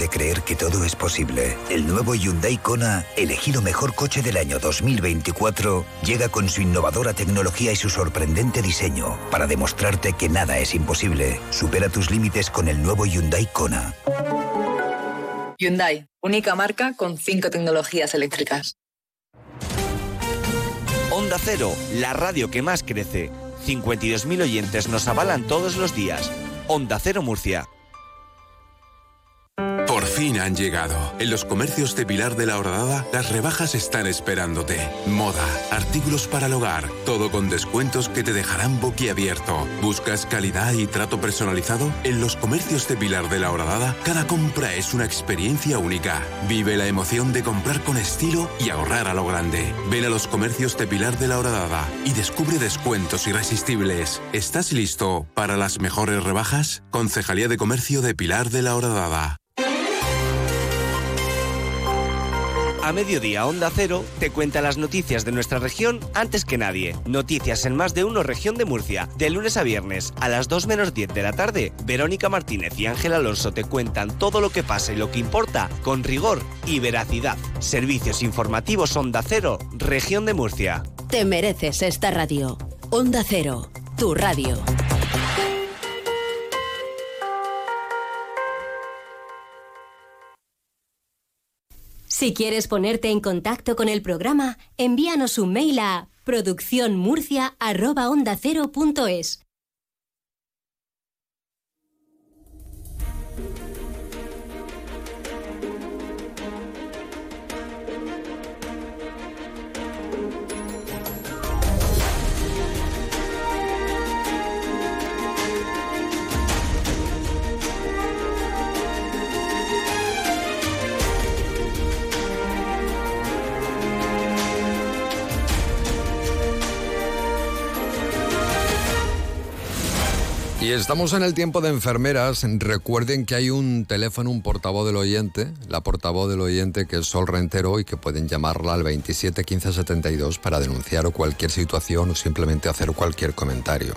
de creer que todo es posible. El nuevo Hyundai Kona, elegido mejor coche del año 2024, llega con su innovadora tecnología y su sorprendente diseño para demostrarte que nada es imposible. Supera tus límites con el nuevo Hyundai Kona. Hyundai, única marca con cinco tecnologías eléctricas. Onda Cero, la radio que más crece. 52.000 oyentes nos avalan todos los días. Onda Cero Murcia. Han llegado. En los comercios de Pilar de la Horadada, las rebajas están esperándote. Moda, artículos para el hogar, todo con descuentos que te dejarán boquiabierto. ¿Buscas calidad y trato personalizado? En los comercios de Pilar de la Horadada, cada compra es una experiencia única. Vive la emoción de comprar con estilo y ahorrar a lo grande. Ven a los comercios de Pilar de la Horadada y descubre descuentos irresistibles. ¿Estás listo para las mejores rebajas? Concejalía de Comercio de Pilar de la Horadada. A mediodía Onda Cero te cuenta las noticias de nuestra región antes que nadie. Noticias en más de uno región de Murcia. De lunes a viernes a las 2 menos 10 de la tarde, Verónica Martínez y Ángel Alonso te cuentan todo lo que pasa y lo que importa con rigor y veracidad. Servicios informativos Onda Cero, región de Murcia. Te mereces esta radio. Onda Cero, tu radio. Si quieres ponerte en contacto con el programa, envíanos un mail a producciónmurcia.ondacero.es. Y estamos en el tiempo de enfermeras. Recuerden que hay un teléfono, un portavoz del oyente, la portavoz del oyente que es Sol Rentero y que pueden llamarla al 27 15 72 para denunciar cualquier situación o simplemente hacer cualquier comentario.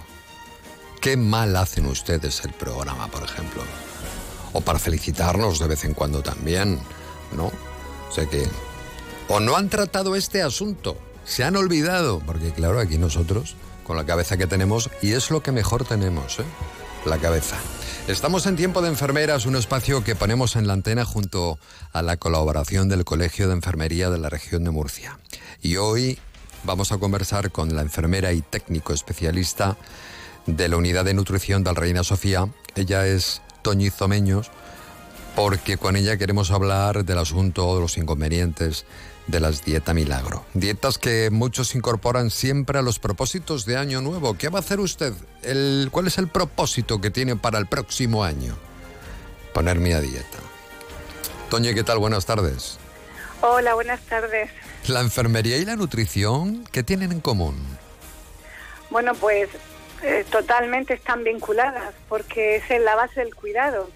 ¿Qué mal hacen ustedes el programa, por ejemplo? O para felicitarnos de vez en cuando también, ¿no? O sea que... O no han tratado este asunto, se han olvidado, porque claro, aquí nosotros con la cabeza que tenemos y es lo que mejor tenemos, ¿eh? la cabeza. Estamos en Tiempo de Enfermeras, un espacio que ponemos en la antena junto a la colaboración del Colegio de Enfermería de la región de Murcia. Y hoy vamos a conversar con la enfermera y técnico especialista de la unidad de nutrición del Reina Sofía. Ella es Toñizo Meños, porque con ella queremos hablar del asunto de los inconvenientes de las Dieta Milagro. Dietas que muchos incorporan siempre a los propósitos de Año Nuevo. ¿Qué va a hacer usted? El, ¿Cuál es el propósito que tiene para el próximo año? Ponerme a dieta. Toño, ¿qué tal? Buenas tardes. Hola, buenas tardes. ¿La enfermería y la nutrición qué tienen en común? Bueno, pues eh, totalmente están vinculadas porque es la base del cuidado,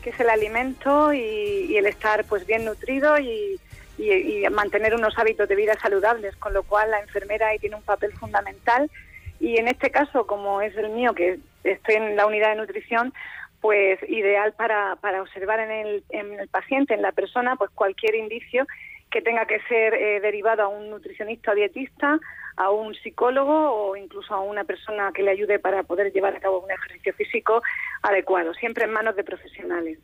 que es el alimento y, y el estar pues bien nutrido y, y, mantener unos hábitos de vida saludables, con lo cual la enfermera ahí tiene un papel fundamental. Y en este caso, como es el mío, que estoy en la unidad de nutrición, pues ideal para, para observar en el, en el paciente, en la persona, pues cualquier indicio que tenga que ser eh, derivado a un nutricionista o dietista, a un psicólogo o incluso a una persona que le ayude para poder llevar a cabo un ejercicio físico adecuado, siempre en manos de profesionales.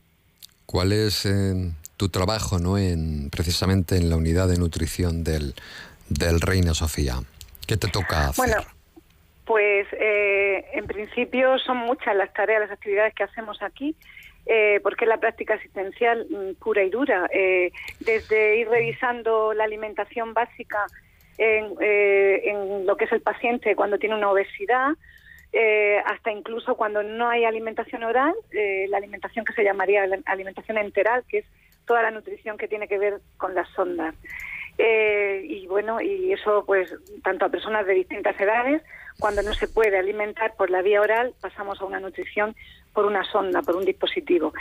¿Cuál es eh, tu trabajo ¿no? en, precisamente en la unidad de nutrición del, del Reina Sofía. ¿Qué te toca hacer? Bueno, pues eh, en principio son muchas las tareas, las actividades que hacemos aquí. Eh, porque es la práctica asistencial mm, pura y dura, eh, desde ir revisando la alimentación básica en, en, lo que es el paciente cuando tiene una obesidad, hasta incluso cuando no hay alimentación oral, la alimentación que se llamaría alimentación enteral, que es toda la nutrición que tiene que ver con las sondas. Eh, y bueno, y eso pues tanto a personas de distintas edades, cuando no se puede alimentar por la vía oral, pasamos a una nutrición por una sonda, por un dispositivo.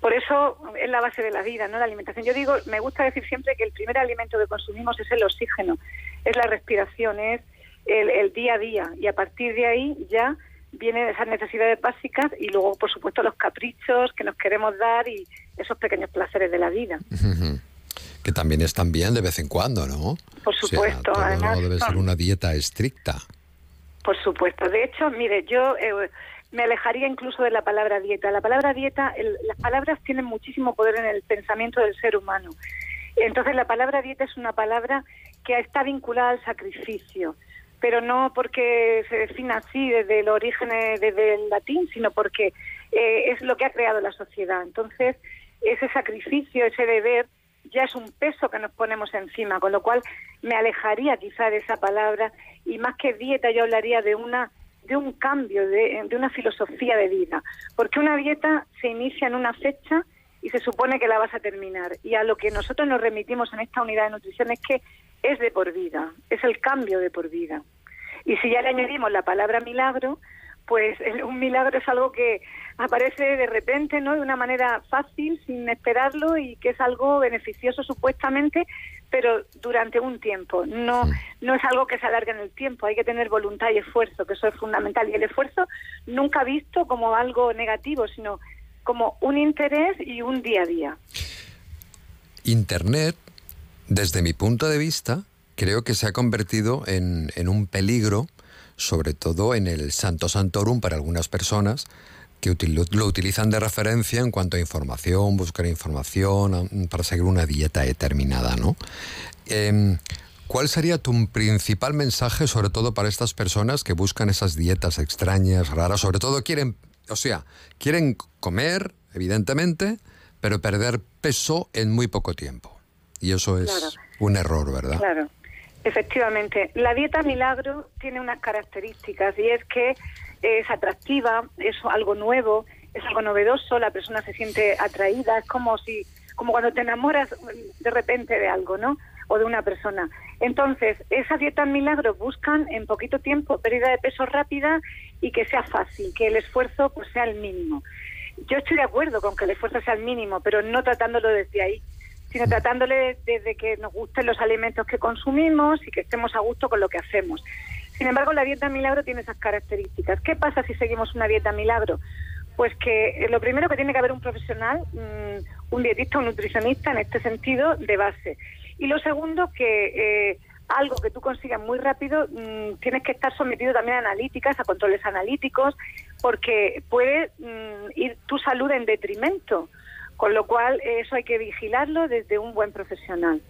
Por eso es la base de la vida, ¿no? La alimentación. Yo digo, me gusta decir siempre que el primer alimento que consumimos es el oxígeno, es la respiración, es el, el día a día, y a partir de ahí ya vienen esas necesidades básicas y luego, por supuesto, los caprichos que nos queremos dar y, esos pequeños placeres de la vida. Que también están bien de vez en cuando, ¿no? Por supuesto. no debe ser una dieta estricta. Por supuesto. De hecho, mire, yo eh, me alejaría incluso de la palabra dieta. La palabra dieta, las palabras tienen muchísimo poder en el pensamiento del ser humano. Entonces, la palabra dieta es una palabra que está vinculada al sacrificio, pero no porque se defina así desde el origen, eh, desde el latín, sino porque eh, es lo que ha creado la sociedad. Entonces, ese sacrificio, ese deber, ya es un peso que nos ponemos encima, con lo cual me alejaría quizá de esa palabra y más que dieta yo hablaría de una de un cambio, de, de una filosofía de vida, porque una dieta se inicia en una fecha y se supone que la vas a terminar. Y a lo que nosotros nos remitimos en esta unidad de nutrición es que es de por vida, es el cambio de por vida. Y si ya le añadimos la palabra milagro, pues un milagro es algo que aparece de repente, ¿no? De una manera fácil, sin esperarlo y que es algo beneficioso supuestamente, pero durante un tiempo. No, no es algo que se alargue en el tiempo. Hay que tener voluntad y esfuerzo, que eso es fundamental. Y el esfuerzo nunca visto como algo negativo, sino como un interés y un día a día. Internet, desde mi punto de vista, creo que se ha convertido en, en un peligro sobre todo en el Santo Santorum para algunas personas que lo utilizan de referencia en cuanto a información, buscar información, para seguir una dieta determinada, ¿no? Em, ¿Cuál sería tu principal mensaje, sobre todo para estas personas que buscan esas dietas extrañas, raras? Sobre todo quieren, o sea, quieren comer, evidentemente, pero perder peso en muy poco tiempo. Y eso es un error, ¿verdad? Claro. Efectivamente, la dieta milagro tiene unas características y es que es atractiva, es algo nuevo, es algo novedoso, la persona se siente atraída, es como si como cuando te enamoras de repente de algo, ¿no? O de una persona. Entonces, esas dietas milagro buscan en poquito tiempo pérdida de peso rápida y que sea fácil, que el esfuerzo pues sea el mínimo. Yo estoy de acuerdo con que el esfuerzo sea el mínimo, pero no tratándolo desde ahí sino tratándole desde que nos gusten los alimentos que consumimos y que estemos a gusto con lo que hacemos. Sin embargo, la dieta milagro tiene esas características. ¿Qué pasa si seguimos una dieta milagro? Pues que eh, lo primero que tiene que haber un profesional, mm, un dietista, un nutricionista en este sentido de base. Y lo segundo, que eh, algo que tú consigas muy rápido, mm, tienes que estar sometido también a analíticas, a controles analíticos, porque puede mm, ir tu salud en detrimento. Con lo cual, eso hay que vigilarlo desde un buen profesional.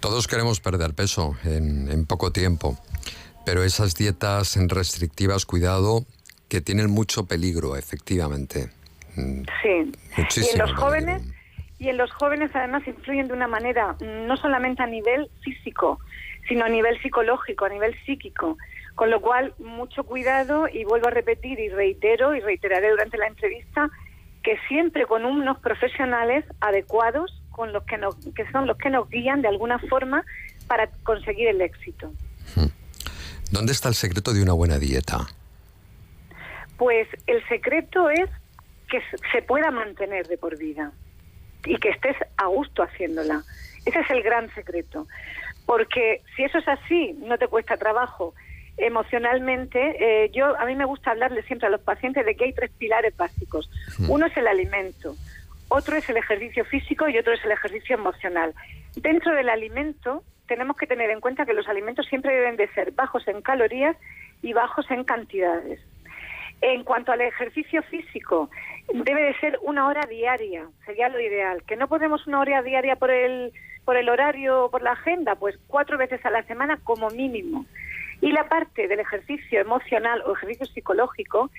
Todos queremos perder peso en, poco tiempo, pero esas dietas restrictivas, cuidado, que tienen mucho peligro, efectivamente. Mm, sí. Muchísimo y en los jóvenes y en los jóvenes además influyen de una manera no solamente a nivel físico, sino a nivel psicológico, a nivel psíquico. Con lo cual, mucho cuidado y vuelvo a repetir y reitero y reiteraré durante la entrevista que siempre con unos profesionales adecuados, con los que, nos, que son los que nos guían de alguna forma para conseguir el éxito. Hmm. ¿Dónde está el secreto de una buena dieta? Pues el secreto es que se pueda mantener de por vida y que estés a gusto haciéndola. Ese es el gran secreto. Porque si eso es así, no te cuesta trabajo emocionalmente, eh, yo a mí me gusta hablarle siempre a los pacientes de que hay tres pilares básicos. Uno es el alimento, otro es el ejercicio físico y otro es el ejercicio emocional. Dentro del alimento tenemos que tener en cuenta que los alimentos siempre deben de ser bajos en calorías y bajos en cantidades. En cuanto al ejercicio físico, debe de ser una hora diaria, sería lo ideal. Que no podemos una hora diaria por el, por el horario o por la agenda, pues cuatro veces a la semana como mínimo. Y la parte del ejercicio emocional o ejercicio psicológico,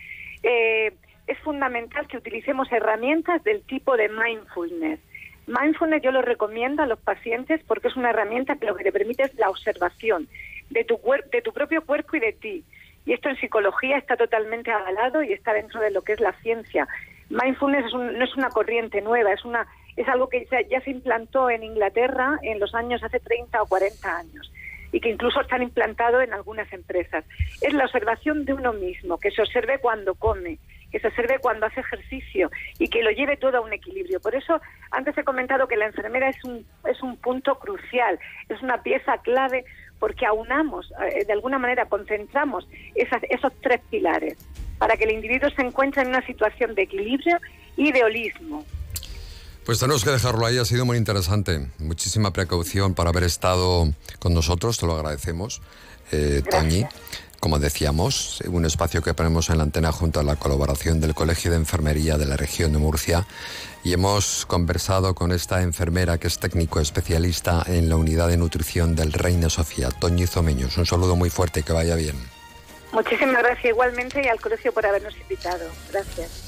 eh, es fundamental que utilicemos herramientas del tipo de mindfulness. Mindfulness yo lo recomiendo a los pacientes porque es una herramienta que lo que te permite es la observación de tu, de tu propio cuerpo y de ti. Y esto en psicología está totalmente avalado y está dentro de lo que es la ciencia. Mindfulness no es una corriente nueva, es, una, es algo que ya, ya se implantó en Inglaterra en los años hace 30 o 40 años y que incluso están implantados en algunas empresas. Es la observación de uno mismo, que se observe cuando come, que se observe cuando hace ejercicio y que lo lleve todo a un equilibrio. Por eso, antes he comentado que la enfermera es un, es un punto crucial, es una pieza clave porque aunamos, eh, de alguna manera concentramos esas, esos tres pilares. para que el individuo se encuentre en una situación de equilibrio y de holismo. Pues tenemos que dejarlo ahí, ha sido muy interesante. Muchísima precaución para haber estado con nosotros, te lo agradecemos, eh, Toñi. Como decíamos, un espacio que ponemos en la antena junto a la colaboración del Colegio de Enfermería de la región de Murcia y hemos conversado con esta enfermera que es técnico especialista en la unidad de nutrición del Reina Sofía, Toñi Zomeños. Un saludo muy fuerte que vaya bien. Muchísimas gracias igualmente y al colegio por habernos invitado. Gracias.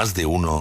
Más de uno